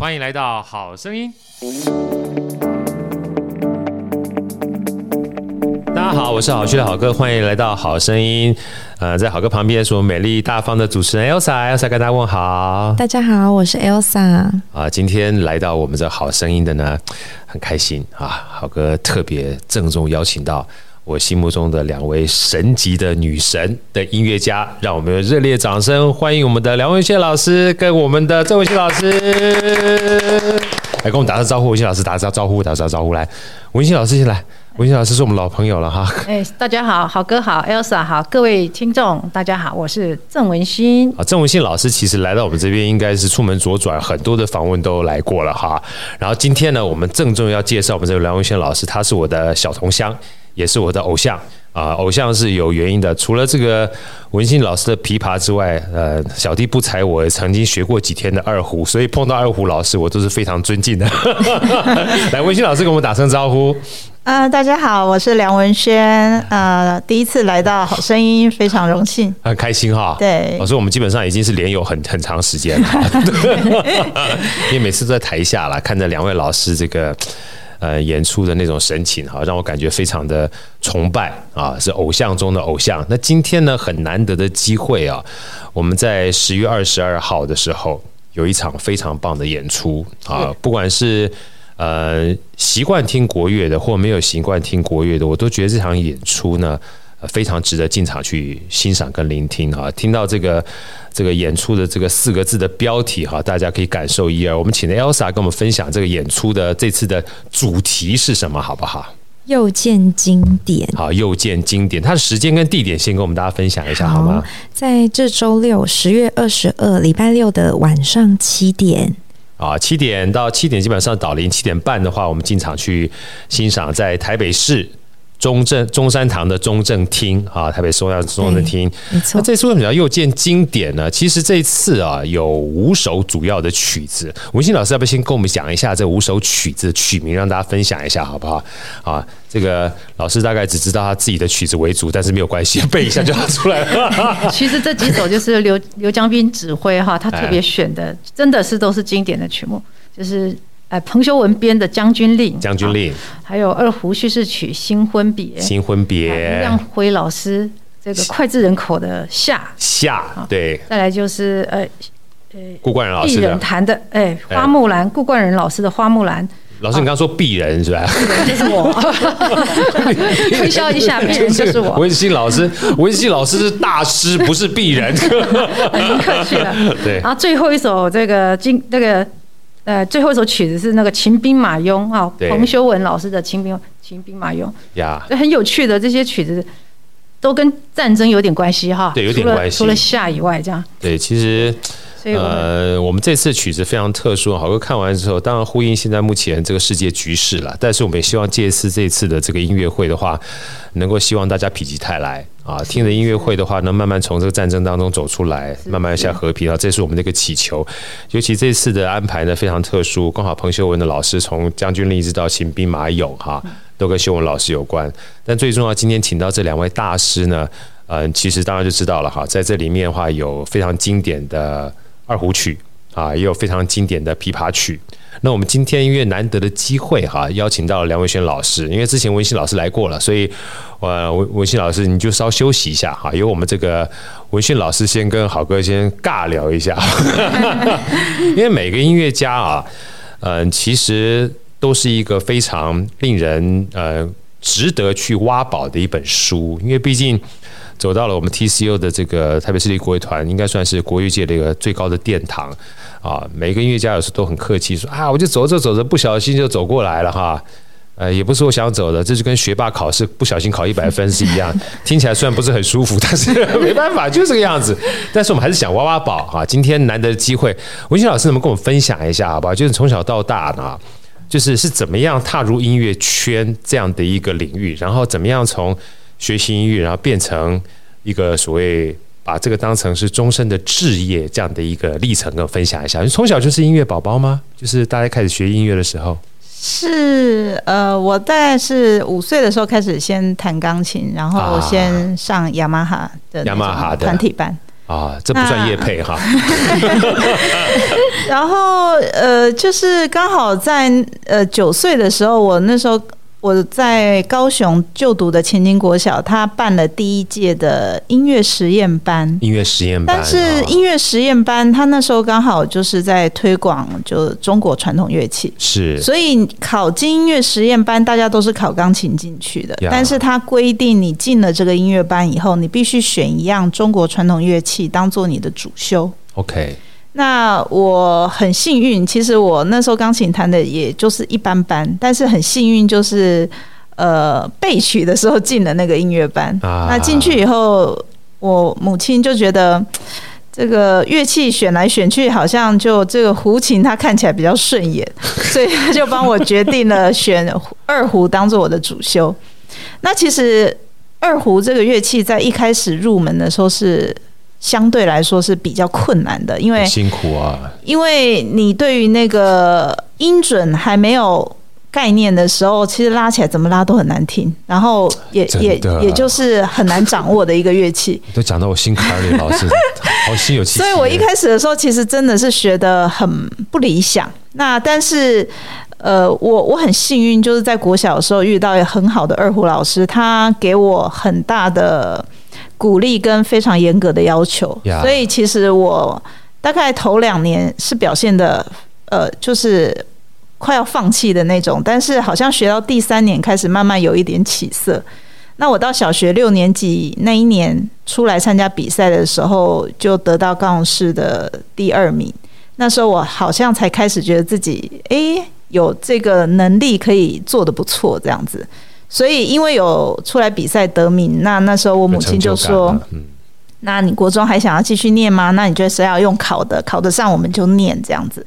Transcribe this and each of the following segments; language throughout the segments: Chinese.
欢迎来到好声音。大家好，我是好趣的好哥，欢迎来到好声音。呃，在好哥旁边是我们美丽大方的主持人 Elsa，Elsa 跟大家问好。大家好，我是 Elsa。啊，今天来到我们这好声音的呢，很开心啊，好哥特别郑重邀请到。我心目中的两位神级的女神的音乐家，让我们用热烈掌声欢迎我们的梁文宪老师跟我们的郑文熙老师，来跟我们打个招呼。文熙老师打个招呼，打个招呼来。文熙老师先来，文熙老师是我们老朋友了哈。哎，大家好，好哥好，Elsa 好，各位听众大家好，我是郑文熙。啊，郑文宪老师其实来到我们这边应该是出门左转，很多的访问都来过了哈。然后今天呢，我们郑重要介绍我们这个梁文宪老师，他是我的小同乡。也是我的偶像啊，偶像是有原因的。除了这个文心老师的琵琶之外，呃，小弟不才，我曾经学过几天的二胡，所以碰到二胡老师，我都是非常尊敬的。来，文心老师跟我们打声招呼。啊、呃，大家好，我是梁文轩，呃，第一次来到好声音，非常荣幸，很开心哈。对，老师，我们基本上已经是连友很很长时间了，因为每次都在台下啦，看着两位老师这个。呃，演出的那种神情哈，让我感觉非常的崇拜啊，是偶像中的偶像。那今天呢，很难得的机会啊，我们在十月二十二号的时候有一场非常棒的演出啊，不管是呃习惯听国乐的，或没有习惯听国乐的，我都觉得这场演出呢。非常值得进场去欣赏跟聆听哈，听到这个这个演出的这个四个字的标题哈，大家可以感受一二。我们请 Elsa 跟我们分享这个演出的这次的主题是什么，好不好？又见经典。好，又见经典。它的时间跟地点先跟我们大家分享一下好吗？在这周六十月二十二礼拜六的晚上七点。啊，七点到七点基本上导林，七点半的话，我们进场去欣赏，在台北市。中正中山堂的中正厅啊，台北中央中正厅。那这次为什么要又见经典呢？其实这一次啊，有五首主要的曲子。文心老师要不要先跟我们讲一下这五首曲子的曲名，让大家分享一下好不好？啊，这个老师大概只知道他自己的曲子为主，但是没有关系，背一下就好出来了。其实这几首就是刘刘江斌指挥哈，他特别选的，真的是都是经典的曲目，就是。哎，彭修文编的《将军令》，将军令，还有二胡叙事曲《新婚别》，新婚别，吴亮辉老师这个脍炙人口的夏夏，对，再来就是呃呃，顾冠仁老师的人弹的哎，花木兰，顾冠仁老师的花木兰。老师，你刚刚说鄙人是吧？鄙人就是我，推销一下，鄙人就是我。文心老师，文心老师是大师，不是鄙人。很客气了。对，然后最后一首这个经那个。呃，最后一首曲子是那个《秦兵马俑》啊，彭修文老师的《秦兵秦兵马俑》呀，很有趣的这些曲子都跟战争有点关系哈，对，有点关系。除了夏以外，这样。对，其实，呃，我们这次曲子非常特殊，好哥看完之后，当然呼应现在目前这个世界局势了，但是我们也希望借次这次的这个音乐会的话，能够希望大家否极泰来。啊，听着音乐会的话，能慢慢从这个战争当中走出来，慢慢向和平啊，这是我们的一个祈求。尤其这次的安排呢，非常特殊，刚好彭修文的老师从将军令一直到秦兵马俑哈，都跟修文老师有关。但最重要，今天请到这两位大师呢，嗯，其实当然就知道了哈，在这里面的话，有非常经典的二胡曲啊，也有非常经典的琵琶曲。那我们今天因为难得的机会哈，邀请到梁文轩老师，因为之前文心老师来过了，所以呃文文宪老师你就稍休息一下哈，由我们这个文轩老师先跟好哥先尬聊一下，因为每个音乐家啊，嗯，其实都是一个非常令人呃值得去挖宝的一本书，因为毕竟走到了我们 TCO 的这个台北市立国乐团，应该算是国乐界的一个最高的殿堂。啊，每个音乐家有时都很客气，说啊，我就走着走着，不小心就走过来了哈。呃，也不是我想走的，这就跟学霸考试不小心考一百分是一样。听起来虽然不是很舒服，但是没办法，就是这个样子。但是我们还是想挖挖宝哈。今天难得的机会，文宪老师能不能跟我们分享一下，好不好？就是从小到大呢，就是是怎么样踏入音乐圈这样的一个领域，然后怎么样从学习音乐，然后变成一个所谓。把这个当成是终身的志业，这样的一个历程跟我分享一下。你从小就是音乐宝宝吗？就是大家开始学音乐的时候？是呃，我大概是五岁的时候开始先弹钢琴，然后先上雅马哈的雅马哈的团体班。啊，这不算业配哈。然后呃，就是刚好在呃九岁的时候，我那时候。我在高雄就读的前金国小，他办了第一届的音乐实验班。音乐实验班，但是音乐实验班，他那时候刚好就是在推广就中国传统乐器，是。所以考进音乐实验班，大家都是考钢琴进去的。但是他规定，你进了这个音乐班以后，你必须选一样中国传统乐器当做你的主修。OK。那我很幸运，其实我那时候钢琴弹的也就是一般般，但是很幸运就是，呃，备取的时候进了那个音乐班。啊、那进去以后，我母亲就觉得这个乐器选来选去，好像就这个胡琴它看起来比较顺眼，所以他就帮我决定了选二胡当做我的主修。那其实二胡这个乐器在一开始入门的时候是。相对来说是比较困难的，因为辛苦啊，因为你对于那个音准还没有概念的时候，其实拉起来怎么拉都很难听，然后也也也就是很难掌握的一个乐器。都讲到我心坎里，老师 好心有戚戚。所以我一开始的时候，其实真的是学的很不理想。那但是呃，我我很幸运，就是在国小的时候遇到一个很好的二胡老师，他给我很大的。鼓励跟非常严格的要求，yeah. 所以其实我大概头两年是表现的，呃，就是快要放弃的那种。但是好像学到第三年开始慢慢有一点起色。那我到小学六年级那一年出来参加比赛的时候，就得到高雄市的第二名。那时候我好像才开始觉得自己，诶，有这个能力可以做得不错，这样子。所以，因为有出来比赛得名，那那时候我母亲就说：“嗯，那你国中还想要继续念吗？那你觉得谁要用考的，考得上我们就念这样子。”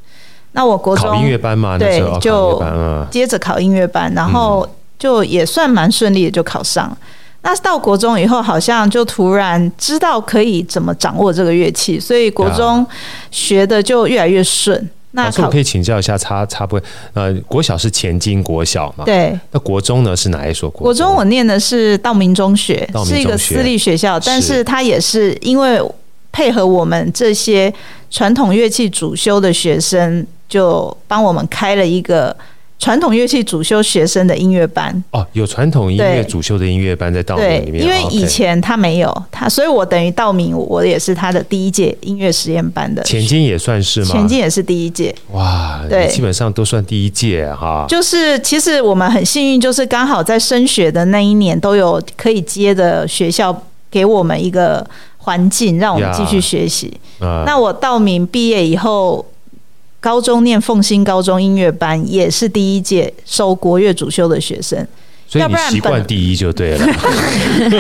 那我国中考音乐班嘛，对，就接着考音乐班，然后就也算蛮顺利的就考上。那到国中以后，好像就突然知道可以怎么掌握这个乐器，所以国中学的就越来越顺。那我可以请教一下，差差不多，呃，国小是前金国小嘛？对。那国中呢是哪一所国中？国中我念的是道明中学，道明中学，是一个私立学校，但是它也是因为配合我们这些传统乐器主修的学生，就帮我们开了一个。传统乐器主修学生的音乐班哦，有传统音乐主修的音乐班在道明里面。因为以前他没有他，所以我等于道明，我也是他的第一届音乐实验班的。前进也算是吗？前进也是第一届。哇，对，基本上都算第一届哈。就是其实我们很幸运，就是刚好在升学的那一年都有可以接的学校给我们一个环境，让我们继续学习。那我道明毕业以后。高中念凤新高中音乐班，也是第一届收国乐主修的学生，所以你习惯第一就对了，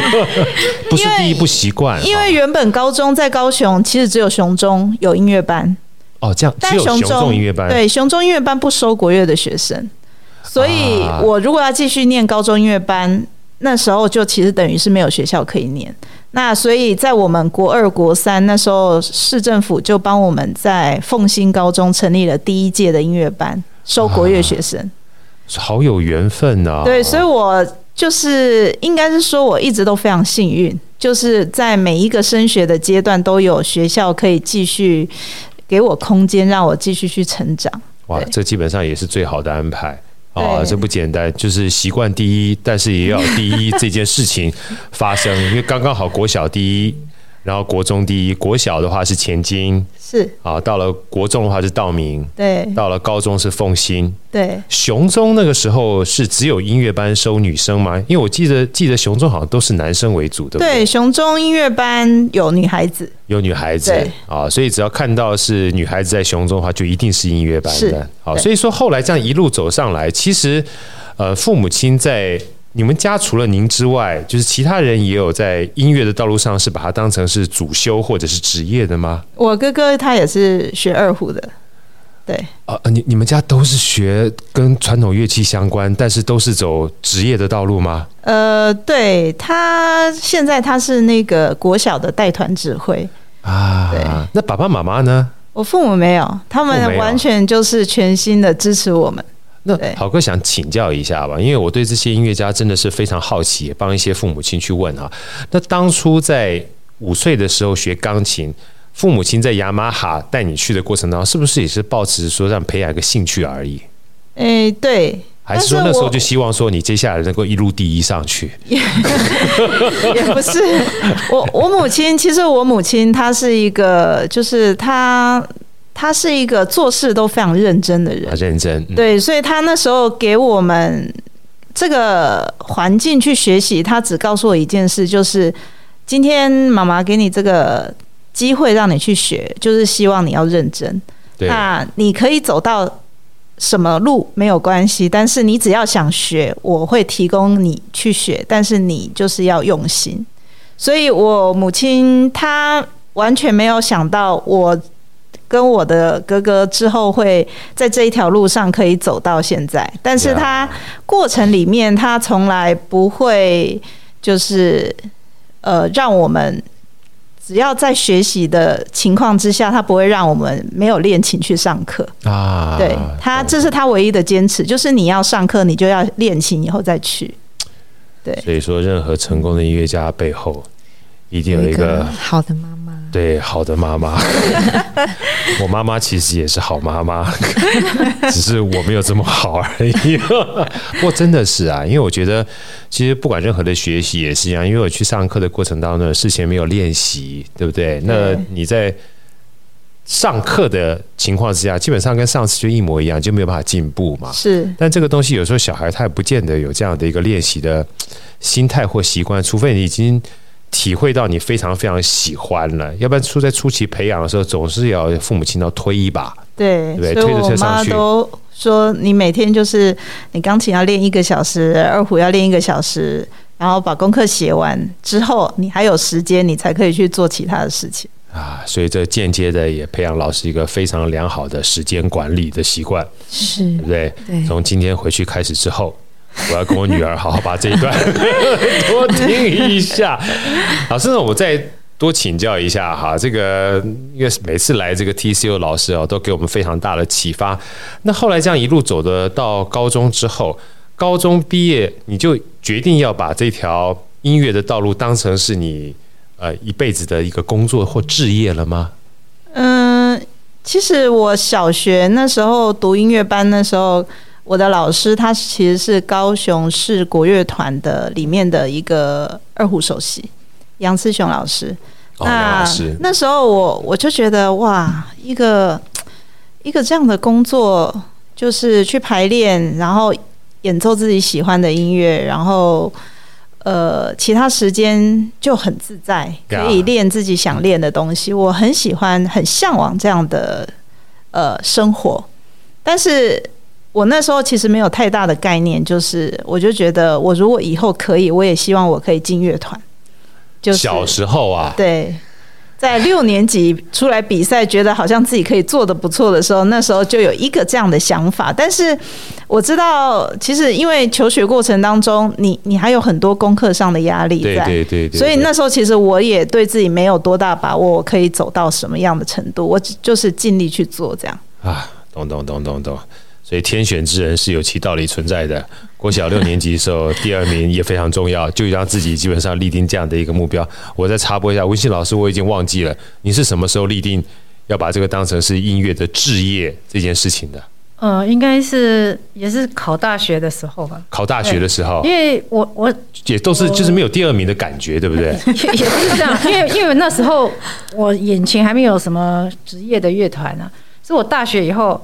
不是第一不习惯。因为原本高中在高雄，其实只有雄中有音乐班。哦，这样，但雄中音乐班。对，雄中音乐班不收国乐的学生，所以我如果要继续念高中音乐班，那时候就其实等于是没有学校可以念。那所以在我们国二、国三那时候，市政府就帮我们在凤新高中成立了第一届的音乐班，收国乐学生，啊、好有缘分啊！对，所以我就是应该是说，我一直都非常幸运，就是在每一个升学的阶段都有学校可以继续给我空间，让我继续去成长。哇，这基本上也是最好的安排。哦，这不简单，就是习惯第一，但是也要第一这件事情发生，因为刚刚好国小第一，然后国中第一，国小的话是前金。是啊，到了国中的话是道明，对，到了高中是凤新，对。雄中那个时候是只有音乐班收女生吗？因为我记得记得雄中好像都是男生为主的。对，雄中音乐班有女孩子，有女孩子啊，所以只要看到是女孩子在雄中的话，就一定是音乐班的。好，所以说后来这样一路走上来，其实呃，父母亲在。你们家除了您之外，就是其他人也有在音乐的道路上是把它当成是主修或者是职业的吗？我哥哥他也是学二胡的，对。啊，你你们家都是学跟传统乐器相关，但是都是走职业的道路吗？呃，对，他现在他是那个国小的带团指挥啊。对，那爸爸妈妈呢？我父母没有，他们完全就是全心的支持我们。那好哥想请教一下吧，因为我对这些音乐家真的是非常好奇，也帮一些父母亲去问哈。那当初在五岁的时候学钢琴，父母亲在雅马哈带你去的过程当中，是不是也是抱持说让培养一个兴趣而已？哎，对。还是说那时候就希望说你接下来能够一路第一上去？也，也不是。我我母亲其实我母亲她是一个，就是她她是一个做事都非常认真的人。认真。对，所以他那时候给我们这个环境去学习，他只告诉我一件事，就是今天妈妈给你这个机会让你去学，就是希望你要认真。对。那你可以走到。什么路没有关系，但是你只要想学，我会提供你去学，但是你就是要用心。所以，我母亲她完全没有想到我跟我的哥哥之后会在这一条路上可以走到现在，但是他过程里面，他从来不会就是呃让我们。只要在学习的情况之下，他不会让我们没有练琴去上课啊。对他，这是他唯一的坚持，就是你要上课，你就要练琴以后再去。对，所以说，任何成功的音乐家背后，一定有一个，有一个好的妈妈。对，好的妈妈，我妈妈其实也是好妈妈，只是我没有这么好而已。不过真的是啊，因为我觉得，其实不管任何的学习也是一样，因为我去上课的过程当中，事前没有练习，对不对？那你在上课的情况之下，基本上跟上次就一模一样，就没有办法进步嘛。是，但这个东西有时候小孩他也不见得有这样的一个练习的心态或习惯，除非你已经。体会到你非常非常喜欢了，要不然初在初期培养的时候，总是要父母亲要推一把，对，对，推着车上去。说你每天就是你钢琴要练一个小时，二胡要练一个小时，然后把功课写完之后，你还有时间，你才可以去做其他的事情啊。所以这间接的也培养老师一个非常良好的时间管理的习惯，是，对不对？对，从今天回去开始之后。我要跟我女儿好好把这一段 多听一下。老师呢，我再多请教一下哈。这个因为每次来这个 TCO 老师哦，都给我们非常大的启发。那后来这样一路走的到高中之后，高中毕业你就决定要把这条音乐的道路当成是你呃一辈子的一个工作或置业了吗？嗯，其实我小学那时候读音乐班，那时候。我的老师他其实是高雄市国乐团的里面的一个二胡首席杨思雄老师。那那时候我我就觉得哇，一个一个这样的工作，就是去排练，然后演奏自己喜欢的音乐，然后呃，其他时间就很自在，可以练自己想练的东西。我很喜欢，很向往这样的呃生活，但是。我那时候其实没有太大的概念，就是我就觉得，我如果以后可以，我也希望我可以进乐团。就是小时候啊，对，在六年级出来比赛，觉得好像自己可以做的不错的时候，那时候就有一个这样的想法。但是我知道，其实因为求学过程当中，你你还有很多功课上的压力在，对对对对，所以那时候其实我也对自己没有多大把握，我可以走到什么样的程度，我就是尽力去做这样。啊，懂懂懂懂懂。所以天选之人是有其道理存在的。国小六年级的时候，第二名也非常重要，就让自己基本上立定这样的一个目标。我再插播一下，文信老师，我已经忘记了，你是什么时候立定要把这个当成是音乐的置业这件事情的？呃，应该是也是考大学的时候吧。考大学的时候，因为我我也都是就是没有第二名的感觉，对不对？也也不是这样，因为因为那时候我眼前还没有什么职业的乐团呢，是我大学以后。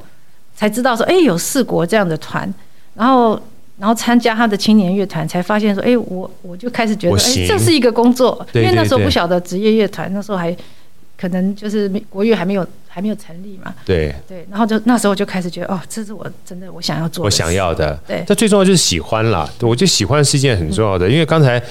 才知道说，哎，有四国这样的团，然后，然后参加他的青年乐团，才发现说，哎，我我就开始觉得，哎，这是一个工作，因为那时候不晓得职业乐团，那时候还可能就是国乐还没有还没有成立嘛，对。对，然后就那时候就开始觉得，哦，这是我真的我想要做的，我想要的，对，但最重要就是喜欢啦，我觉得喜欢是一件很重要的，因为刚才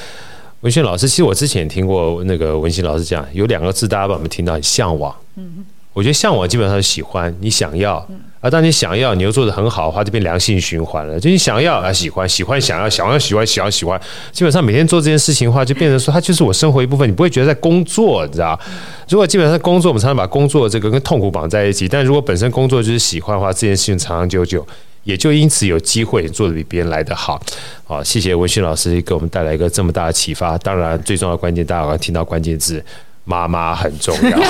文轩老师，其实我之前听过那个文信老师讲，有两个字大家把我们听到很向往，嗯，我觉得向往基本上是喜欢，你想要。而当你想要，你又做得很好的话，就变良性循环了。就你想要啊，喜欢，喜欢，想要，想要，喜欢，想要，喜欢。基本上每天做这件事情的话，就变成说，它就是我生活一部分。你不会觉得在工作，你知道？如果基本上工作，我们常常把工作这个跟痛苦绑在一起。但如果本身工作就是喜欢的话，这件事情长长久久，也就因此有机会做得比别人来得好。好，谢谢文训老师给我们带来一个这么大的启发。当然，最重要的关键，大家刚刚听到关键字。妈妈很重要，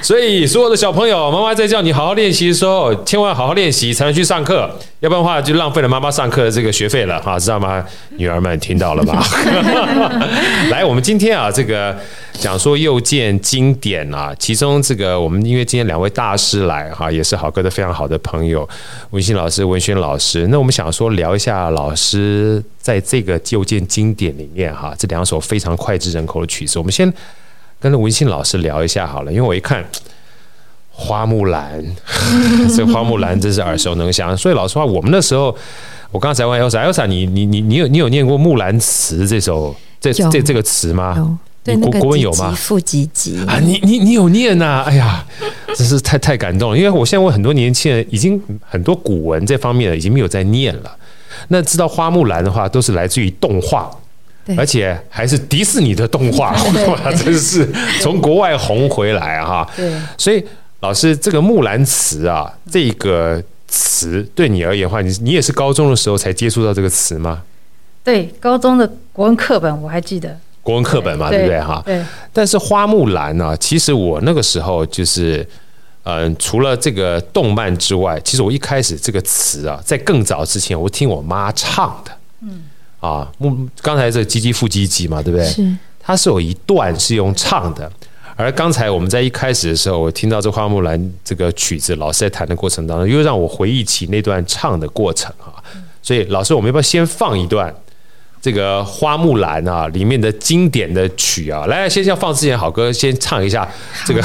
所以所有的小朋友，妈妈在叫你好好练习的时候，千万好好练习才能去上课，要不然的话就浪费了妈妈上课的这个学费了哈，知道吗？女儿们听到了吧？来，我们今天啊，这个讲说又见经典啊，其中这个我们因为今天两位大师来哈，也是好哥的非常好的朋友，文信老师、文轩老师，那我们想说聊一下老师。在这个又见经典里面哈，这两首非常脍炙人口的曲子，我们先跟着文信老师聊一下好了。因为我一看花木兰，这花木兰真是耳熟能详。所以老实话，我们那时候，我刚才问 Elsa，Elsa，你你你你有你有念过《木兰辞》这首这这这个词吗？国国文有吗？啊，你你你有念呐、啊？哎呀，真是太太感动了。因为我现在问很多年轻人，已经很多古文这方面的已经没有在念了。那知道花木兰的话，都是来自于动画，而且还是迪士尼的动画，哇，真是从国外红回来哈。对，所以老师，这个《木兰辞》啊，这个词对你而言的话，你你也是高中的时候才接触到这个词吗？对，高中的国文课本我还记得，国文课本嘛，对，对不对哈？对。但是花木兰呢，其实我那个时候就是。嗯，除了这个动漫之外，其实我一开始这个词啊，在更早之前，我听我妈唱的。嗯，啊，木刚才这唧唧复唧唧嘛，对不对？是。它是有一段是用唱的，而刚才我们在一开始的时候，我听到这花木兰这个曲子，老师在弹的过程当中，又让我回忆起那段唱的过程啊。所以，老师，我们要不要先放一段？这个花木兰啊，里面的经典的曲啊，来，先要放之前，好歌先唱一下这个。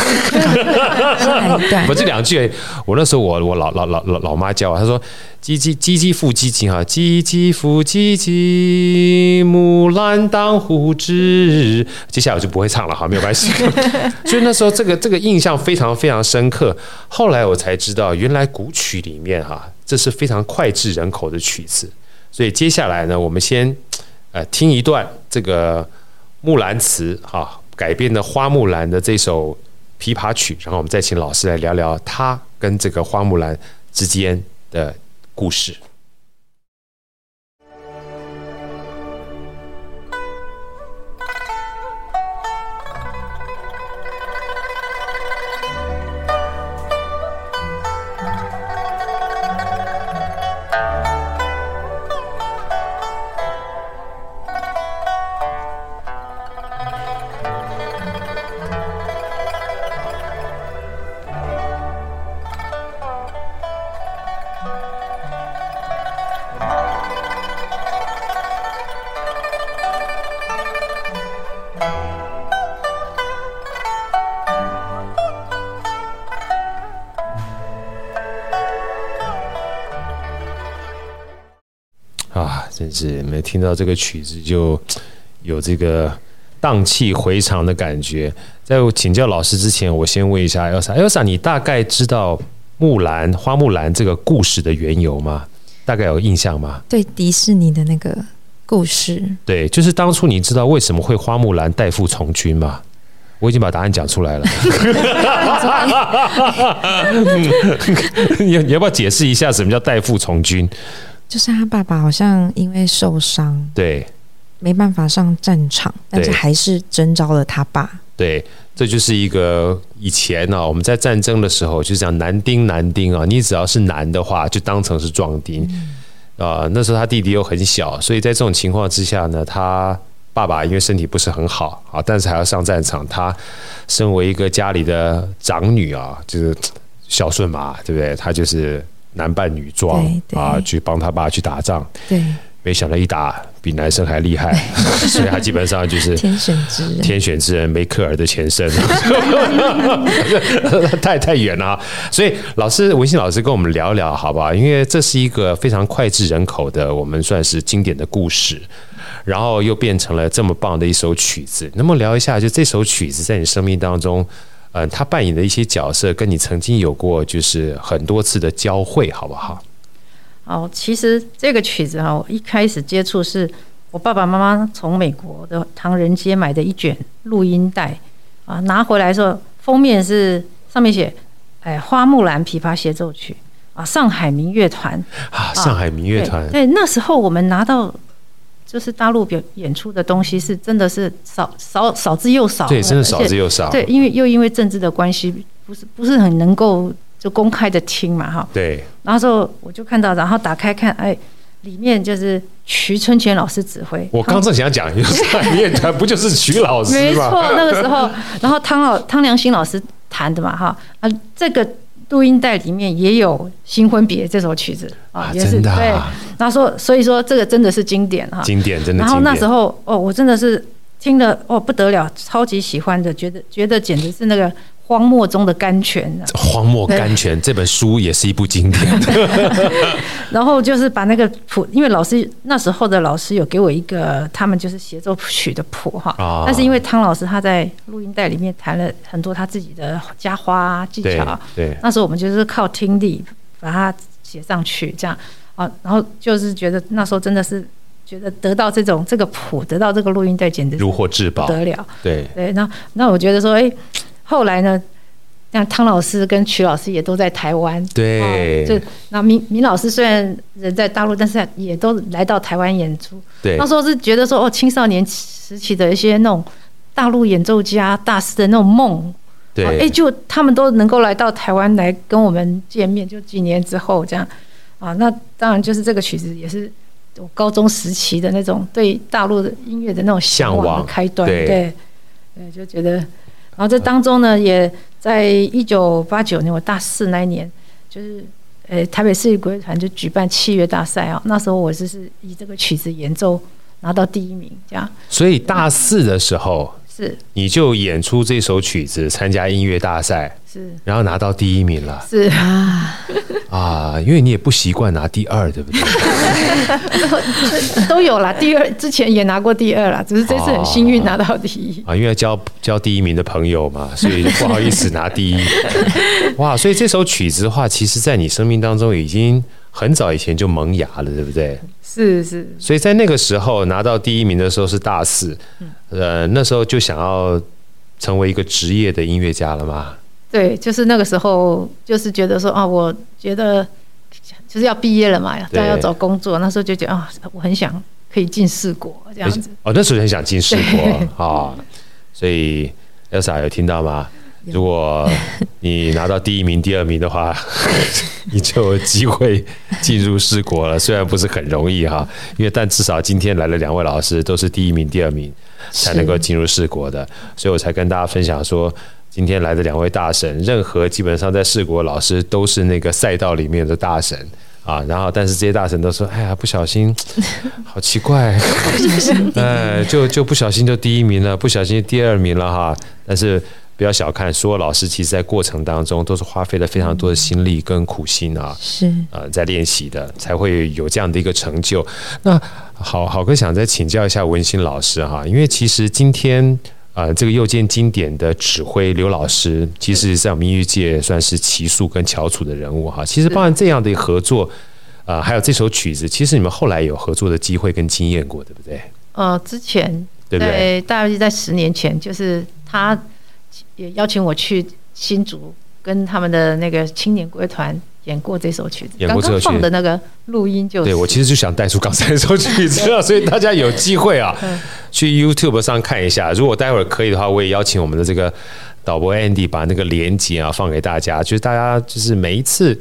我这两句，我那时候我我老老老老老妈教我，她说唧唧唧唧复唧唧哈，唧唧复唧唧，木兰当户织。接下来我就不会唱了哈，没有关系。所以那时候这个这个印象非常非常深刻。后来我才知道，原来古曲里面哈，这是非常脍炙人口的曲子。所以接下来呢，我们先。呃，听一段这个《木兰辞》哈改编的花木兰的这首琵琶曲，然后我们再请老师来聊聊他跟这个花木兰之间的故事。听到这个曲子就 有这个荡气回肠的感觉。在我请教老师之前，我先问一下 Elsa，Elsa，你大概知道木兰花木兰这个故事的缘由吗？大概有印象吗？对，迪士尼的那个故事。对，就是当初你知道为什么会花木兰代父从军吗？我已经把答案讲出来了。你你要不要解释一下什么叫代父从军？就是他爸爸好像因为受伤，对，没办法上战场，但是还是征召了他爸。对，这就是一个以前呢、啊，我们在战争的时候就是讲男丁男丁啊，你只要是男的话，就当成是壮丁啊、嗯呃。那时候他弟弟又很小，所以在这种情况之下呢，他爸爸因为身体不是很好啊，但是还要上战场。他身为一个家里的长女啊，就是孝顺嘛，对不对？他就是。男扮女装啊，去帮他爸去打仗。对，没想到一打比男生还厉害，所以他基本上就是天选之人。天选之人，梅克尔的前身，太太远了。所以老师文信老师跟我们聊聊好不好？因为这是一个非常脍炙人口的，我们算是经典的故事，然后又变成了这么棒的一首曲子。那么聊一下，就这首曲子在你生命当中。嗯，他扮演的一些角色跟你曾经有过就是很多次的交汇，好不好？哦，其实这个曲子哈，我一开始接触是我爸爸妈妈从美国的唐人街买的一卷录音带啊，拿回来的时候封面是上面写哎花木兰琵琶协奏曲啊，上海民乐团啊，上海民乐团。对，那时候我们拿到就是大陆表演出的东西是真的是少少少之又少，对，真的少之又少，对，因为又因为政治的关系，不是不是很能够就公开的听嘛，哈，对，然后说我就看到，然后打开看，哎。里面就是徐春泉老师指挥。我刚正想讲，乐团不就是徐老师吗？没错，那个时候，然后汤老汤良新老师弹的嘛，哈啊，这个录音带里面也有《新婚别》这首曲子啊，也是、啊、对。然后说，所以说这个真的是经典哈，经典真的。然后那时候哦，我真的是听了哦不得了，超级喜欢的，觉得觉得简直是那个。荒漠中的甘泉，荒漠甘泉这本书也是一部经典。然后就是把那个谱，因为老师那时候的老师有给我一个他们就是协奏曲的谱哈，但是因为汤老师他在录音带里面弹了很多他自己的加花技巧，对，那时候我们就是靠听力把它写上去，这样。啊，然后就是觉得那时候真的是觉得得到这种这个谱，得到这个录音带简直如获至宝，不得了，对。对，那那我觉得说，哎。后来呢，像汤老师跟曲老师也都在台湾。对。就那明明老师虽然人在大陆，但是也都来到台湾演出。对。那时候是觉得说，哦，青少年时期的一些那种大陆演奏家大师的那种梦。对。哎，就他们都能够来到台湾来跟我们见面，就几年之后这样。啊，那当然就是这个曲子也是我高中时期的那种对大陆的音乐的那种向往的开端。对。对，就觉得。然后这当中呢，也在一九八九年我大四那一年，就是呃台北市立国乐团就举办器乐大赛啊，那时候我就是以这个曲子演奏拿到第一名，这样。所以大四的时候。是，你就演出这首曲子参加音乐大赛，是，然后拿到第一名了，是啊，啊，因为你也不习惯拿第二，对不对？都有啦，第二之前也拿过第二啦，只是这次很幸运拿到第一啊，因为要交交第一名的朋友嘛，所以不好意思拿第一。哇，所以这首曲子的话，其实在你生命当中已经很早以前就萌芽了，对不对？是是，所以在那个时候拿到第一名的时候是大四，呃，那时候就想要成为一个职业的音乐家了嘛？对，就是那个时候，就是觉得说啊，我觉得就是要毕业了嘛，大家要找工作，那时候就觉得啊，我很想可以进四国这样子。哦，那时候很想进四国啊，哦，所以 Elsa 有听到吗？如果你拿到第一名、第二名的话，你就有机会进入世国了。虽然不是很容易哈，因为但至少今天来了两位老师，都是第一名、第二名才能够进入世国的，所以我才跟大家分享说，今天来的两位大神，任何基本上在世国老师都是那个赛道里面的大神啊。然后，但是这些大神都说：“哎呀，不小心，好奇怪，哎，就就不小心就第一名了，不小心第二名了哈。”但是。不要小看，所有老师其实在过程当中都是花费了非常多的心力跟苦心啊，是呃在练习的，才会有这样的一个成就。那好好哥想再请教一下文心老师哈，因为其实今天呃这个又见经典的指挥刘老师，其实在我们音乐界算是奇数跟翘楚的人物哈。其实包含这样的合作，呃还有这首曲子，其实你们后来有合作的机会跟经验过，对不对？呃，之前对不对？大约在十年前，就是他。也邀请我去新竹跟他们的那个青年国乐团演过这首曲子，刚刚放的那个录音就是。对，我其实就想带出刚才那首曲子，所以大家有机会啊，去 YouTube 上看一下。如果待会儿可以的话，我也邀请我们的这个导播 Andy 把那个连接啊放给大家，就是大家就是每一次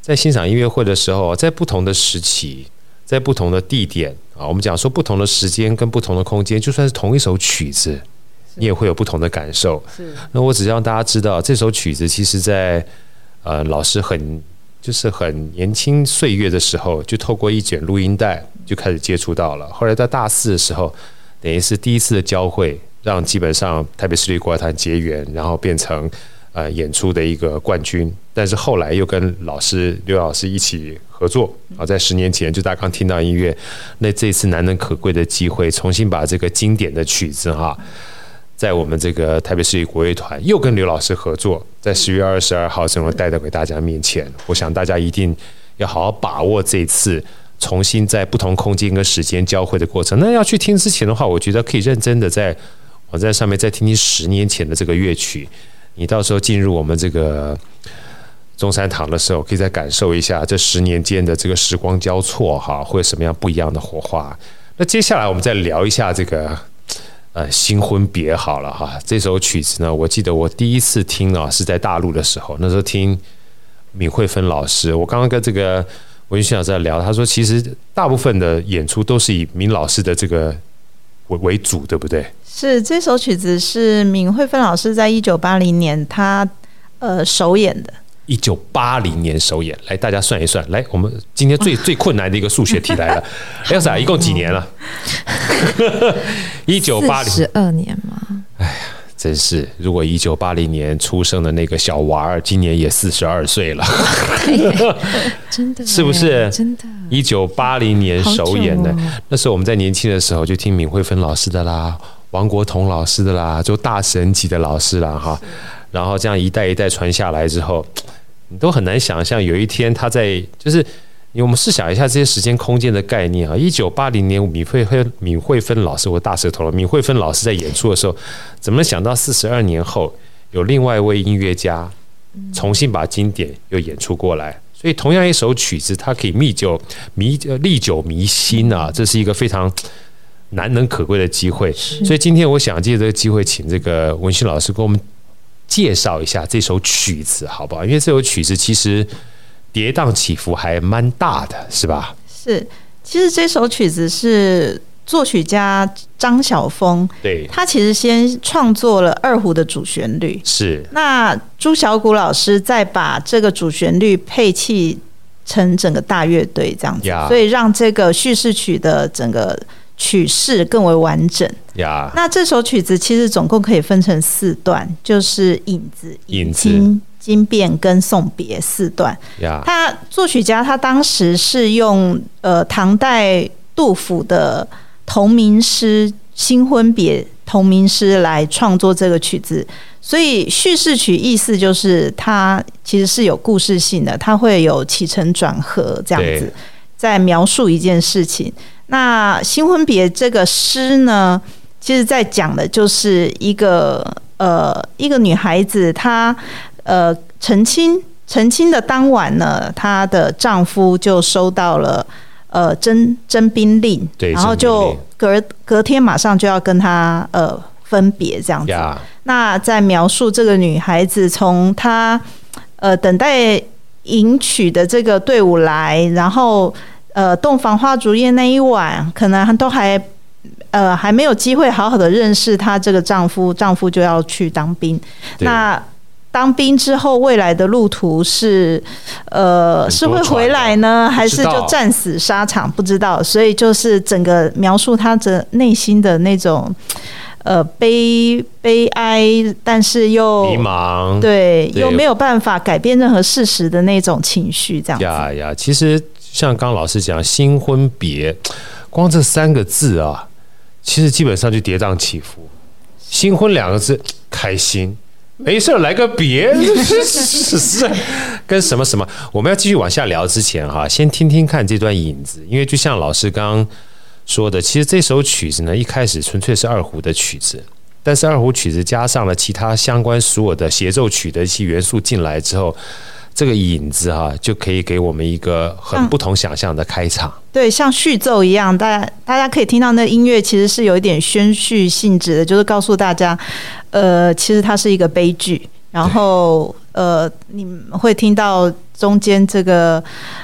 在欣赏音乐会的时候，在不同的时期，在不同的地点啊，我们讲说不同的时间跟不同的空间，就算是同一首曲子。你也会有不同的感受。是，那我只让大家知道，这首曲子其实在呃老师很就是很年轻岁月的时候，就透过一卷录音带就开始接触到了。后来在大四的时候，等于是第一次的交汇，让基本上台北市立国乐团结缘，然后变成呃演出的一个冠军。但是后来又跟老师刘老师一起合作啊，在十年前就大家刚听到音乐，那这次难能可贵的机会，重新把这个经典的曲子哈。在我们这个台北市立国乐团又跟刘老师合作，在十月二十二号正式带到给大家面前。我想大家一定要好好把握这次重新在不同空间跟时间交汇的过程。那要去听之前的话，我觉得可以认真的在网站上面再听听十年前的这个乐曲。你到时候进入我们这个中山堂的时候，可以再感受一下这十年间的这个时光交错哈，会有什么样不一样的火花。那接下来我们再聊一下这个呃新婚别好了哈。这首曲子呢，我记得我第一次听啊是在大陆的时候，那时候听闵慧芬老师。我刚刚跟这个文轩老师在聊，他说其实大部分的演出都是以闵老师的这个为为主，对不对？是这首曲子是闵慧芬老师在一九八零年他呃首演的。一九八零年首演，来大家算一算，来我们今天最最困难的一个数学题来了，Elsa 一共几年了？一九八零十二年吗？哎呀，真是！如果一九八零年出生的那个小娃儿，今年也四十二岁了，真的是不是？真的，一九八零年首演的，那时候我们在年轻的时候就听闵慧芬老师的啦，王国彤老师的啦，就大神级的老师啦。哈。然后这样一代一代传下来之后，你都很难想象有一天他在就是，我们试想一下这些时间空间的概念啊。一九八零年，闵慧芬闵慧芬老师，我大舌头了。闵慧芬老师在演出的时候，怎么能想到四十二年后有另外一位音乐家重新把经典又演出过来？所以同样一首曲子，它可以弥久弥历久弥新啊，这是一个非常难能可贵的机会。所以今天我想借这个机会，请这个文勋老师跟我们。介绍一下这首曲子，好不好？因为这首曲子其实跌宕起伏还蛮大的，是吧？是，其实这首曲子是作曲家张晓峰，对，他其实先创作了二胡的主旋律，是。那朱小谷老师再把这个主旋律配器成整个大乐队这样子.所以让这个叙事曲的整个。曲式更为完整呀。Yeah. 那这首曲子其实总共可以分成四段，就是引子、引子、经变跟送别四段。呀，他作曲家他当时是用呃唐代杜甫的同名诗《新婚别》同名诗来创作这个曲子，所以叙事曲意思就是它其实是有故事性的，它会有起承转合这样子，在描述一件事情。那新婚别这个诗呢，其实在讲的就是一个呃一个女孩子，她呃成亲成亲的当晚呢，她的丈夫就收到了呃征征兵令，对，然后就隔隔天马上就要跟她呃分别这样子。那在描述这个女孩子从她呃等待迎娶的这个队伍来，然后。呃，洞房花烛夜那一晚，可能都还呃还没有机会好好的认识她这个丈夫，丈夫就要去当兵。那当兵之后，未来的路途是呃是会回来呢，还是就战死沙场？不知道。所以就是整个描述她的内心的那种呃悲悲哀，但是又迷茫，对，又没有办法改变任何事实的那种情绪，这样子。呀呀，其实。像刚老师讲新婚别，光这三个字啊，其实基本上就跌宕起伏。新婚两个字，开心，没事来个别，是跟什么什么？我们要继续往下聊之前哈，先听听看这段影子，因为就像老师刚说的，其实这首曲子呢，一开始纯粹是二胡的曲子，但是二胡曲子加上了其他相关所有的协奏曲的一些元素进来之后。这个影子哈，就可以给我们一个很不同想象的开场。对，像序奏一样，大家大家可以听到那音乐其实是有一点宣叙性质的，就是告诉大家，呃，其实它是一个悲剧。然后呃，你们会听到中间这个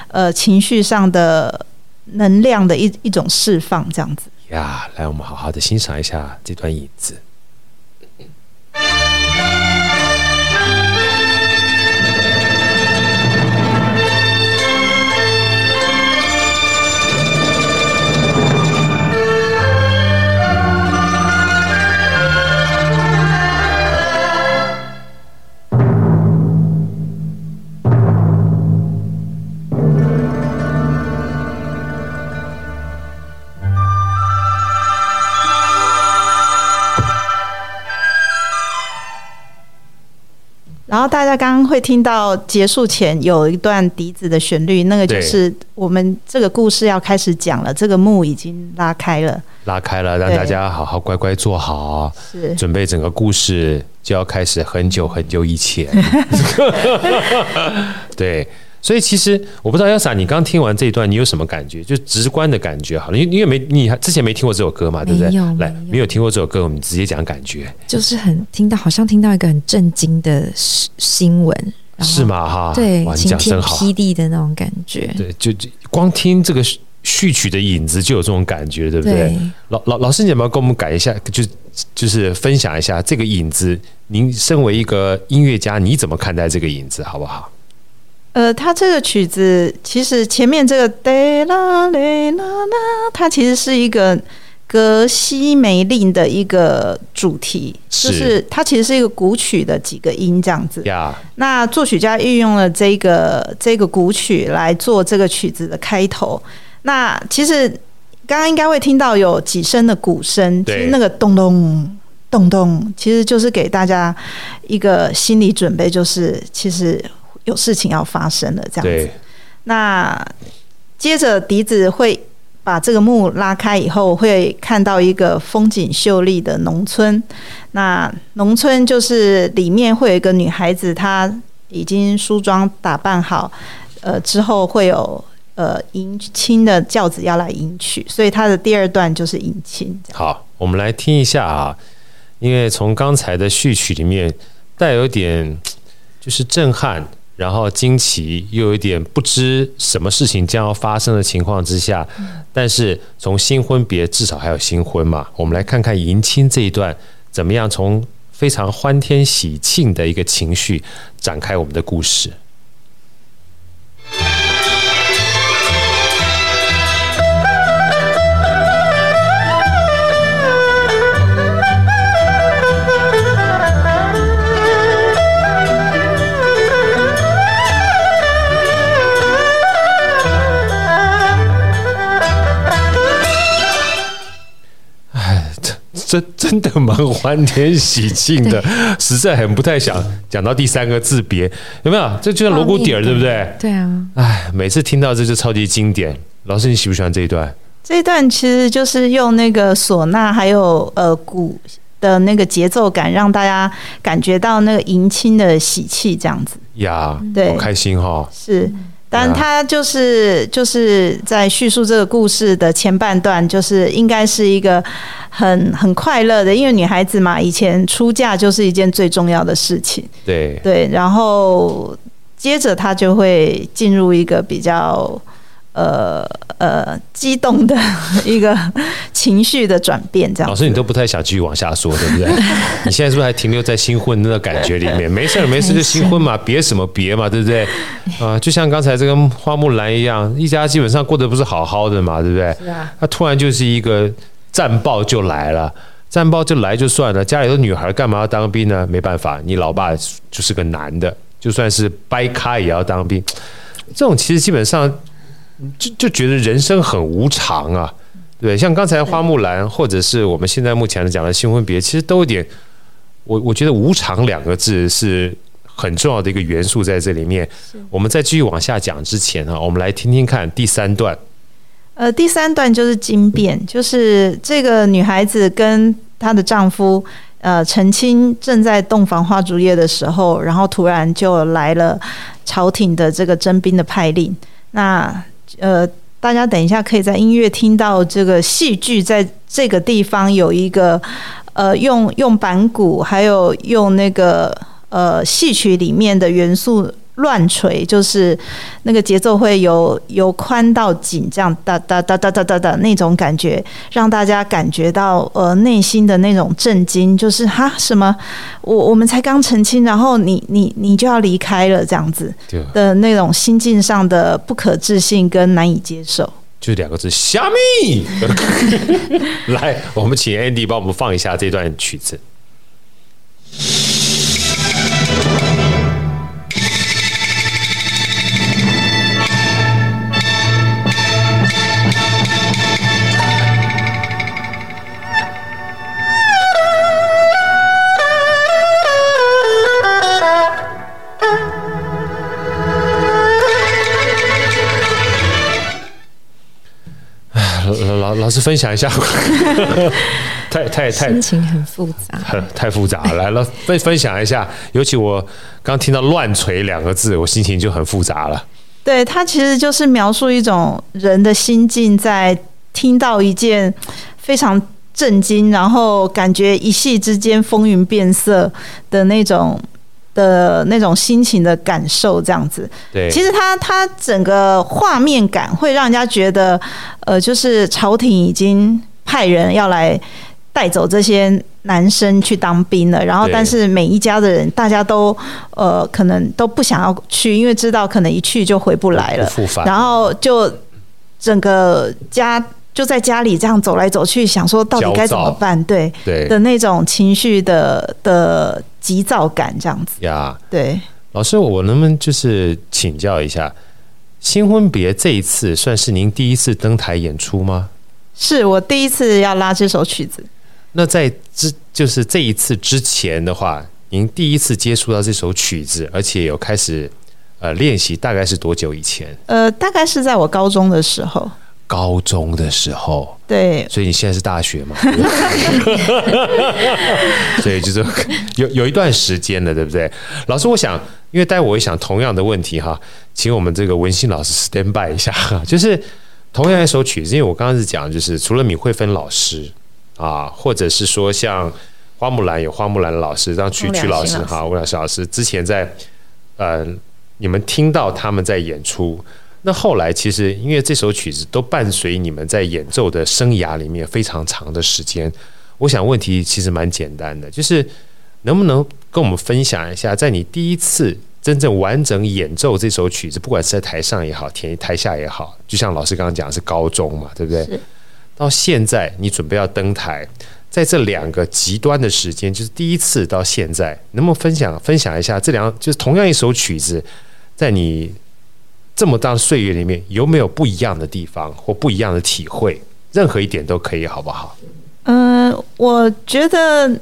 呃情绪上的能量的一一种释放，这样子。呀，来，我们好好的欣赏一下这段影子。然后大家刚刚会听到结束前有一段笛子的旋律，那个就是我们这个故事要开始讲了。这个幕已经拉开了，拉开了，让大家好好乖乖坐好，是准备整个故事就要开始很久很久以前。对，所以其实我不知道 Elsa，你刚听完这一段，你有什么感觉？就直观的感觉好了，因为因为没你之前没听过这首歌嘛，对不对？来，没有听过这首歌，我们直接讲感觉。就是很听到，好像听到一个很震惊的新闻，是吗？哈，对，晴天霹雳的那种感觉。对，就就光听这个序曲的影子就有这种感觉，对不对？对老老老师，你有没有跟我们改一下？就就是分享一下这个影子。您身为一个音乐家，你怎么看待这个影子，好不好？呃，他这个曲子其实前面这个哒啦嘞啦啦，它其实是一个格西梅令的一个主题，是就是它其实是一个古曲的几个音这样子。呀，那作曲家运用了这个这个古曲来做这个曲子的开头。那其实刚刚应该会听到有几声的鼓声，其实那个咚咚咚咚，其实就是给大家一个心理准备，就是其实。有事情要发生了，这样子。那接着笛子会把这个幕拉开以后，会看到一个风景秀丽的农村。那农村就是里面会有一个女孩子，她已经梳妆打扮好，呃，之后会有呃迎亲的轿子要来迎娶，所以她的第二段就是迎亲。好，我们来听一下啊，因为从刚才的序曲里面带有点就是震撼。然后惊奇又有一点不知什么事情将要发生的情况之下，但是从新婚别至少还有新婚嘛，我们来看看迎亲这一段怎么样，从非常欢天喜庆的一个情绪展开我们的故事。真 真的蛮欢天喜庆的，实在很不太想讲到第三个字别，有没有？这就像锣鼓底儿，对不对？对啊。哎，每次听到这就超级经典。老师，你喜不喜欢这一段？这一段其实就是用那个唢呐还有呃鼓的那个节奏感，让大家感觉到那个迎亲的喜气，这样子。呀，对，好开心哈、哦。是。但他就是就是在叙述这个故事的前半段，就是应该是一个很很快乐的，因为女孩子嘛，以前出嫁就是一件最重要的事情。对对，然后接着她就会进入一个比较。呃呃，激动的一个情绪的转变，这样。老师，你都不太想继续往下说，对不对？你现在是不是还停留在新婚那个感觉里面？没事没事，就新婚嘛，别什么别嘛，对不对？啊，就像刚才这个花木兰一样，一家基本上过得不是好好的嘛，对不对？是啊。他突然就是一个战报就来了，战报就来就算了，家里的女孩干嘛要当兵呢？没办法，你老爸就是个男的，就算是掰咖也要当兵。这种其实基本上。就就觉得人生很无常啊，对，像刚才花木兰，或者是我们现在目前讲的新婚别，其实都有点，我我觉得无常两个字是很重要的一个元素在这里面。我们在继续往下讲之前啊，我们来听听看第三段。呃，第三段就是惊变，就是这个女孩子跟她的丈夫呃成亲，正在洞房花烛夜的时候，然后突然就来了朝廷的这个征兵的派令，那。呃，大家等一下可以在音乐听到这个戏剧在这个地方有一个呃，用用板鼓，还有用那个呃戏曲里面的元素。乱锤就是那个节奏会由由宽到紧，这样哒哒哒哒哒哒的那种感觉，让大家感觉到呃内心的那种震惊，就是哈什么我我们才刚成亲，然后你你你就要离开了这样子的那种心境上的不可置信跟难以接受，就两个字虾米。来，我们请 Andy 帮我们放一下这段曲子。分享一下，太太太心情很复杂，太复杂。来了，分分享一下，尤其我刚听到“乱锤”两个字，我心情就很复杂了。对，它其实就是描述一种人的心境，在听到一件非常震惊，然后感觉一夕之间风云变色的那种的那种心情的感受，这样子。对，其实它它整个画面感会让人家觉得，呃，就是朝廷已经派人要来带走这些。男生去当兵了，然后但是每一家的人，大家都呃可能都不想要去，因为知道可能一去就回不来了。然后就整个家就在家里这样走来走去，想说到底该怎么办？对对的那种情绪的的急躁感，这样子呀。对，老师，我能不能就是请教一下，《新婚别》这一次算是您第一次登台演出吗？是我第一次要拉这首曲子。那在之就是这一次之前的话，您第一次接触到这首曲子，而且有开始呃练习，大概是多久以前？呃，大概是在我高中的时候。高中的时候，对。所以你现在是大学嘛？所以就是 有有一段时间了，对不对？老师，我想，因为待会我也想同样的问题哈，请我们这个文心老师 stand by 一下哈，就是同样一首曲子，因为我刚刚是讲，就是除了米慧芬老师。啊，或者是说像花木兰有花木兰的老师，让曲曲老师哈，吴老师老师之前在呃，你们听到他们在演出，那后来其实因为这首曲子都伴随你们在演奏的生涯里面非常长的时间，我想问题其实蛮简单的，就是能不能跟我们分享一下，在你第一次真正完整演奏这首曲子，不管是在台上也好，台台下也好，就像老师刚刚讲是高中嘛，对不对？到现在，你准备要登台，在这两个极端的时间，就是第一次到现在，能不能分享分享一下这两就是同样一首曲子，在你这么大的岁月里面，有没有不一样的地方或不一样的体会？任何一点都可以，好不好？嗯、呃，我觉得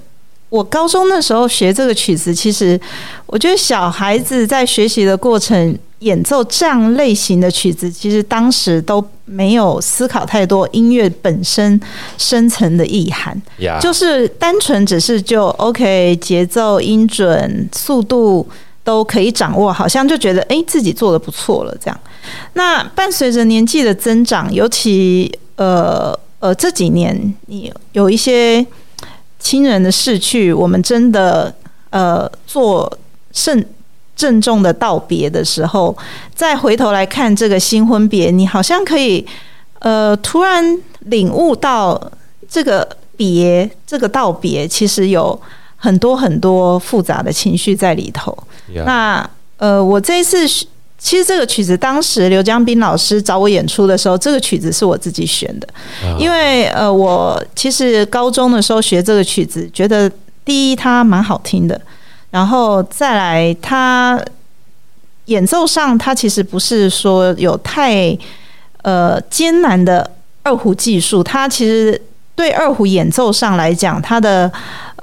我高中的时候学这个曲子，其实我觉得小孩子在学习的过程。演奏这样类型的曲子，其实当时都没有思考太多音乐本身深层的意涵.就是单纯只是就 OK，节奏、音准、速度都可以掌握，好像就觉得哎，自己做的不错了这样。那伴随着年纪的增长，尤其呃呃这几年，你有一些亲人的逝去，我们真的呃做甚。郑重的道别的时候，再回头来看这个新婚别，你好像可以，呃，突然领悟到这个别，这个道别，其实有很多很多复杂的情绪在里头。Yeah. 那呃，我这一次其实这个曲子，当时刘江斌老师找我演出的时候，这个曲子是我自己选的，uh. 因为呃，我其实高中的时候学这个曲子，觉得第一它蛮好听的。然后再来，它演奏上，它其实不是说有太呃艰难的二胡技术，它其实对二胡演奏上来讲，它的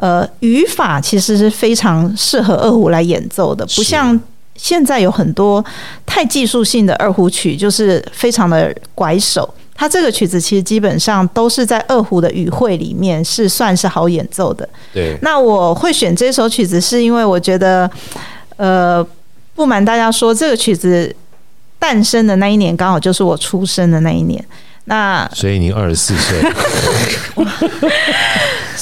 呃语法其实是非常适合二胡来演奏的，不像现在有很多太技术性的二胡曲，就是非常的拐手。它这个曲子其实基本上都是在二胡的语汇里面是算是好演奏的。对。那我会选这首曲子，是因为我觉得，呃，不瞒大家说，这个曲子诞生的那一年刚好就是我出生的那一年。那所以您二十四岁。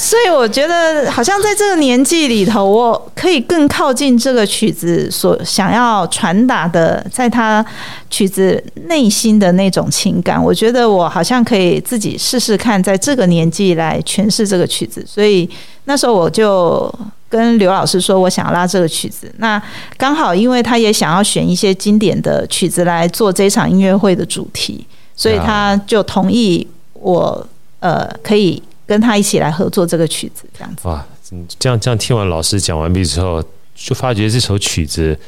所以我觉得，好像在这个年纪里头，我可以更靠近这个曲子所想要传达的，在他曲子内心的那种情感。我觉得我好像可以自己试试看，在这个年纪来诠释这个曲子。所以那时候我就跟刘老师说，我想要拉这个曲子。那刚好，因为他也想要选一些经典的曲子来做这场音乐会的主题，所以他就同意我呃可以。跟他一起来合作这个曲子，这样子哇，这样这样听完老师讲完毕之后，就发觉这首曲子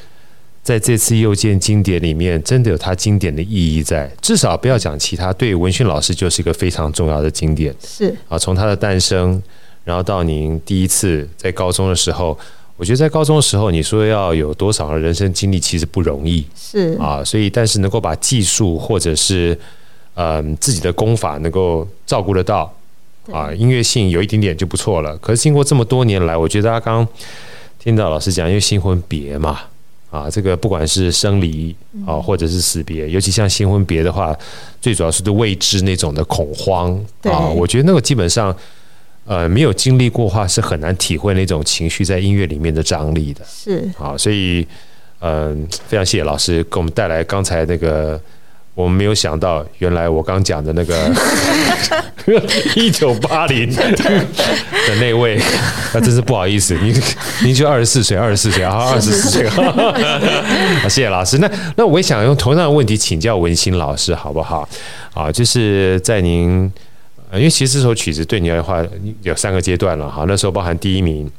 在这次又见经典里面真的有它经典的意义在。至少不要讲其他，对文训老师就是一个非常重要的经典。是啊，从他的诞生，然后到您第一次在高中的时候，我觉得在高中的时候，你说要有多少的人生经历，其实不容易。是啊，所以但是能够把技术或者是嗯、呃、自己的功法能够照顾得到。啊，音乐性有一点点就不错了。可是经过这么多年来，我觉得他刚刚听到老师讲，因为新婚别嘛，啊，这个不管是生离啊，或者是死别，尤其像新婚别的话，最主要是对未知那种的恐慌啊。我觉得那个基本上，呃，没有经历过的话，是很难体会那种情绪在音乐里面的张力的。是啊，所以嗯、呃，非常谢谢老师给我们带来刚才那个。我们没有想到，原来我刚讲的那个 一九八零的那位，那真是不好意思，您您就二十四岁，二十四岁啊，二十四岁，谢谢 老师。那那我也想用同样的问题请教文心老师，好不好？啊，就是在您，因为其实这首曲子对你来的话有三个阶段了哈，那时候包含第一名，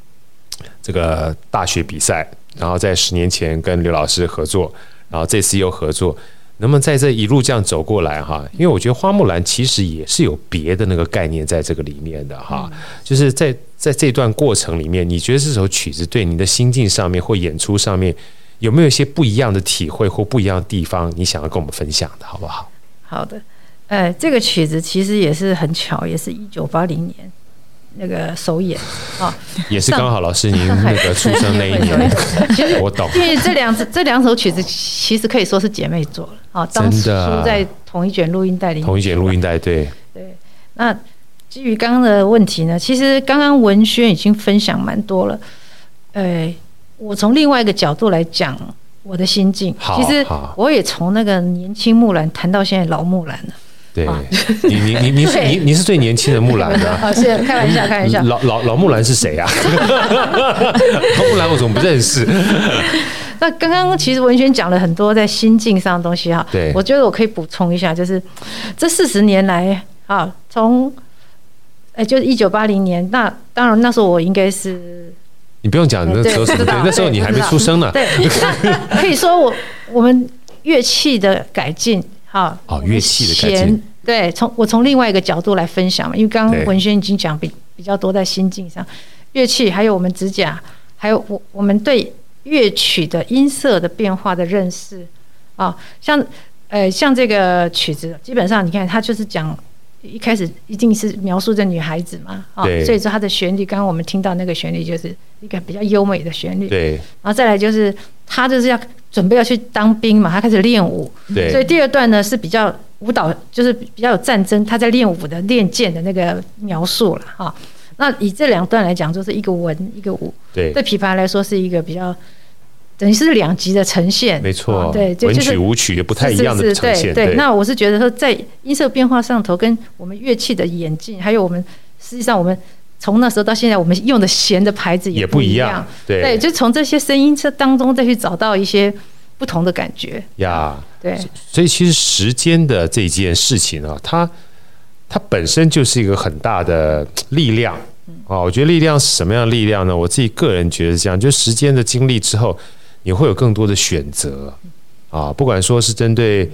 这个大学比赛，然后在十年前跟刘老师合作，然后这次又合作。那么在这一路这样走过来哈，因为我觉得花木兰其实也是有别的那个概念在这个里面的哈，就是在在这段过程里面，你觉得这首曲子对你的心境上面或演出上面有没有一些不一样的体会或不一样的地方？你想要跟我们分享的好不好？好的，呃，这个曲子其实也是很巧，也是一九八零年。那个首演啊，也是刚好老师您那个出生那一年，其实 我懂，因为这两这两首曲子其实可以说是姐妹作了啊，当初在同一卷录音带里，同一卷录音带，对。对。那基于刚刚的问题呢，其实刚刚文轩已经分享蛮多了，呃，我从另外一个角度来讲我的心境，其实我也从那个年轻木兰谈到现在老木兰了。对，你你你你是你你是最年轻的木兰的，好，是开玩笑，开玩笑。老老老木兰是谁啊？老木兰我怎么不认识？那刚刚其实文轩讲了很多在心境上的东西哈，对，我觉得我可以补充一下，就是这四十年来啊，从哎，就是一九八零年，那当然那时候我应该是，你不用讲那时候那时候你还没出生呢。对，可以说我我们乐器的改进。啊，哦，乐器的改进，对，从我从另外一个角度来分享嘛，因为刚刚文轩已经讲比比较多在心境上，乐器还有我们指甲，还有我我们对乐曲的音色的变化的认识。啊，像呃像这个曲子，基本上你看它就是讲一开始一定是描述这女孩子嘛，啊，所以说它的旋律，刚刚我们听到那个旋律就是一个比较优美的旋律，对，然后再来就是他就是要。准备要去当兵嘛，他开始练武，对，所以第二段呢是比较舞蹈，就是比较有战争，他在练武的练剑的那个描述了哈。那以这两段来讲，就是一个文一个武，对，对琵琶来说是一个比较等于是两极的呈现，没错，对，文曲舞曲也不太一样的呈现，对。那我是觉得说，在音色变化上头，跟我们乐器的演进，还有我们实际上我们。从那时候到现在，我们用的弦的牌子也不一样，对，对，就从这些声音这当中再去找到一些不同的感觉呀。对，所以其实时间的这件事情啊，它它本身就是一个很大的力量啊。我觉得力量是什么样的力量呢？我自己个人觉得这样，就时间的经历之后，你会有更多的选择啊。不管说是针对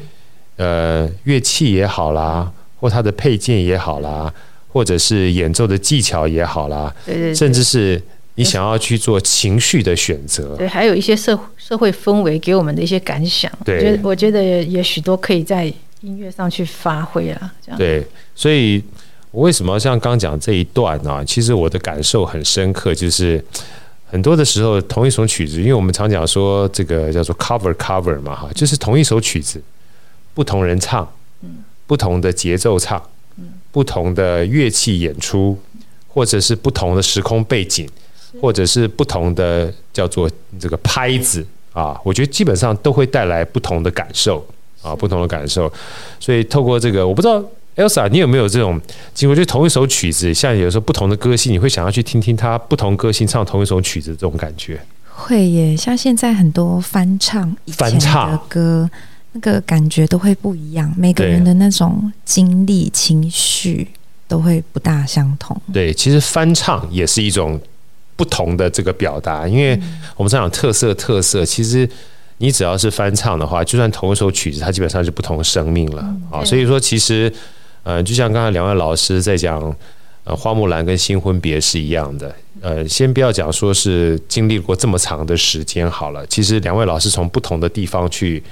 呃乐器也好啦，或它的配件也好啦。或者是演奏的技巧也好啦，对对对，甚至是你想要去做情绪的选择，对，还有一些社社会氛围给我们的一些感想，对，我觉得我觉得也许多可以在音乐上去发挥啊，这样。对，所以我为什么像刚讲这一段呢？其实我的感受很深刻，就是很多的时候同一首曲子，因为我们常讲说这个叫做 cover cover 嘛，哈，就是同一首曲子，不同人唱，不同的节奏唱。不同的乐器演出，或者是不同的时空背景，或者是不同的叫做这个拍子啊，我觉得基本上都会带来不同的感受啊，不同的感受。所以透过这个，我不知道 Elsa 你有没有这种经过，就同一首曲子，像有时候不同的歌星，你会想要去听听他不同歌星唱同一首曲子这种感觉？会耶，像现在很多翻唱以前的歌。那个感觉都会不一样，每个人的那种经历、情绪都会不大相同。对，其实翻唱也是一种不同的这个表达，因为我们常讲特色，特色其实你只要是翻唱的话，就算同一首曲子，它基本上是不同的生命了啊。所以说，其实呃，就像刚才两位老师在讲，呃，花木兰跟新婚别是一样的。呃，先不要讲说是经历过这么长的时间好了，其实两位老师从不同的地方去。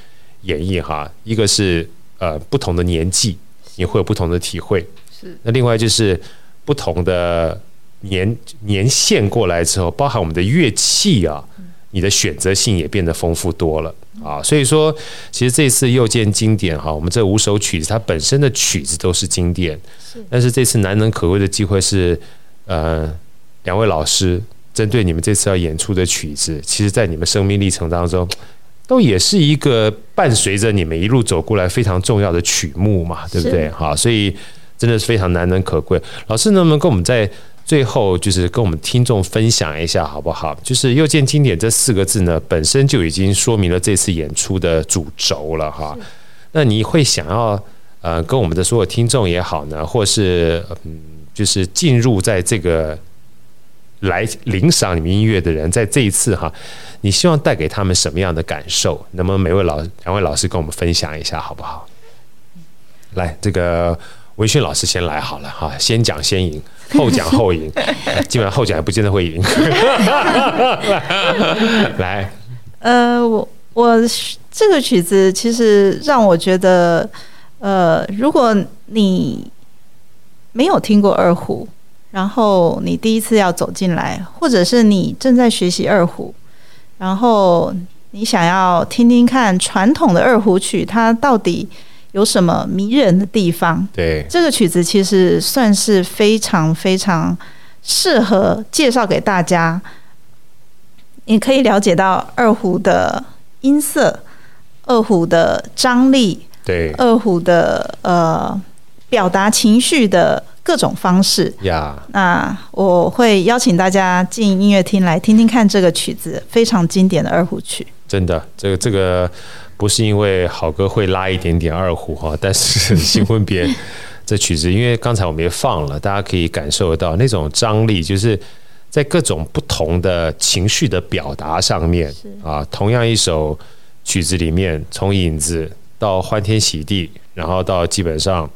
演绎哈，一个是呃不同的年纪，你会有不同的体会。是。那另外就是不同的年年限过来之后，包含我们的乐器啊，你的选择性也变得丰富多了啊。所以说，其实这次又见经典哈，我们这五首曲子它本身的曲子都是经典，是。但是这次难能可贵的机会是，呃，两位老师针对你们这次要演出的曲子，其实在你们生命历程当中，都也是一个伴随着你们一路走过来非常重要的曲目嘛，对不对？哈，所以真的是非常难能可贵。老师能不能跟我们在最后就是跟我们听众分享一下好不好？就是“又见经典”这四个字呢，本身就已经说明了这次演出的主轴了哈。那你会想要呃跟我们的所有听众也好呢，或是嗯，就是进入在这个来领赏你们音乐的人，在这一次哈，你希望带给他们什么样的感受？那么每位老两位老师跟我们分享一下好不好？来，这个文轩老师先来好了哈，先讲先赢。后讲后赢，基本上后讲也不见得会赢。来，呃，我我这个曲子其实让我觉得，呃，如果你没有听过二胡，然后你第一次要走进来，或者是你正在学习二胡，然后你想要听听看传统的二胡曲，它到底。有什么迷人的地方？对，这个曲子其实算是非常非常适合介绍给大家。你可以了解到二胡的音色、二胡的张力，对，二胡的呃表达情绪的各种方式。呀.那我会邀请大家进音乐厅来听听看这个曲子，非常经典的二胡曲。真的，这个这个。不是因为好歌会拉一点点二胡哈，但是新婚别这曲子，因为刚才我们也放了，大家可以感受得到那种张力，就是在各种不同的情绪的表达上面啊。同样一首曲子里面，从影子到欢天喜地，然后到基本上。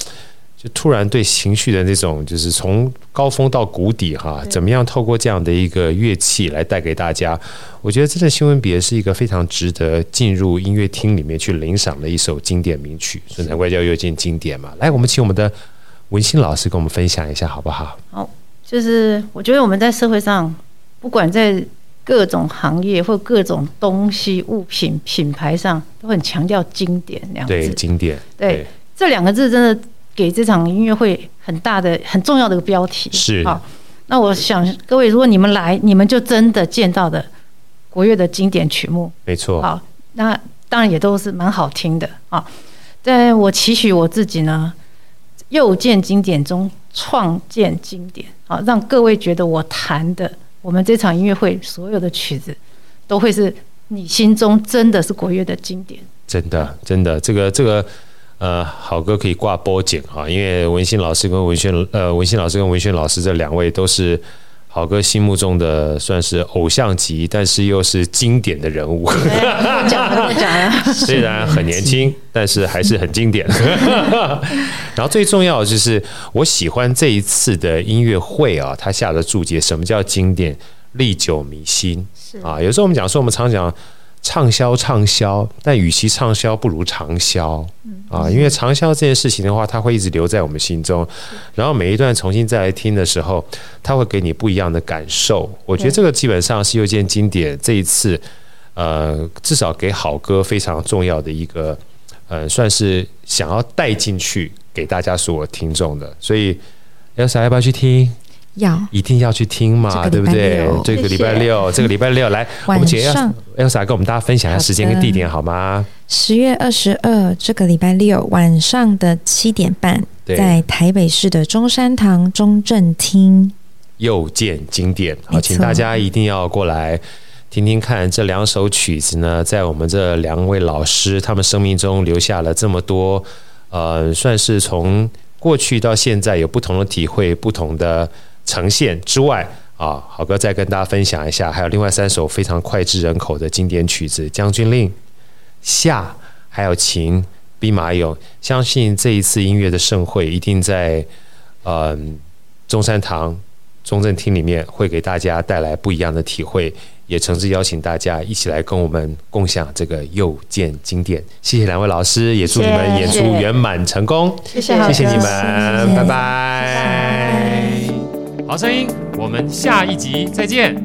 就突然对情绪的那种，就是从高峰到谷底哈，怎么样透过这样的一个乐器来带给大家？我觉得真的新闻别是一个非常值得进入音乐厅里面去领赏的一首经典名曲，所以难怪叫又见经典嘛。来，我们请我们的文心老师跟我们分享一下好不好？好，就是我觉得我们在社会上，不管在各种行业或各种东西物品品牌上，都很强调经典两个字。对，经典。对，对这两个字真的。给这场音乐会很大的、很重要的一个标题是好。那我想各位，如果你们来，你们就真的见到的国乐的经典曲目，没错。好，那当然也都是蛮好听的啊。但我期许我自己呢，又见经典中创建经典啊，让各位觉得我弹的我们这场音乐会所有的曲子，都会是你心中真的是国乐的经典。真的，真的，这个这个。呃，好歌可以挂波景啊，因为文馨老师跟文轩呃，文馨老师跟文轩老师这两位都是好哥心目中的算是偶像级，但是又是经典的人物。讲了讲了，虽然很年轻，但是还是很经典。然后最重要的就是，我喜欢这一次的音乐会啊，他下的注解，什么叫经典？历久弥新是啊。有时候我们讲说，我们常讲。畅销畅销，但与其畅销，不如长销啊！因为长销这件事情的话，它会一直留在我们心中。然后每一段重新再来听的时候，它会给你不一样的感受。我觉得这个基本上是又见经典这一次，呃，至少给好歌非常重要的一个，呃，算是想要带进去给大家所有听众的。所以，Elsa 要不要去听？要一定要去听嘛，对不对？这个礼拜六，这个礼拜六来，我们请 Elsa 跟我们大家分享一下时间跟地点好吗？十月二十二，这个礼拜六晚上的七点半，在台北市的中山堂中正厅，又见经典。好，请大家一定要过来听听看这两首曲子呢，在我们这两位老师他们生命中留下了这么多，呃，算是从过去到现在有不同的体会，不同的。呈现之外啊，好哥再跟大家分享一下，还有另外三首非常脍炙人口的经典曲子，《将军令》、夏，还有秦、兵马俑。相信这一次音乐的盛会，一定在呃中山堂中正厅里面，会给大家带来不一样的体会。也诚挚邀请大家一起来跟我们共享这个又见经典。谢谢两位老师，也祝你们演出圆满成功。谢谢，谢谢你们，拜拜。好声音，我们下一集再见。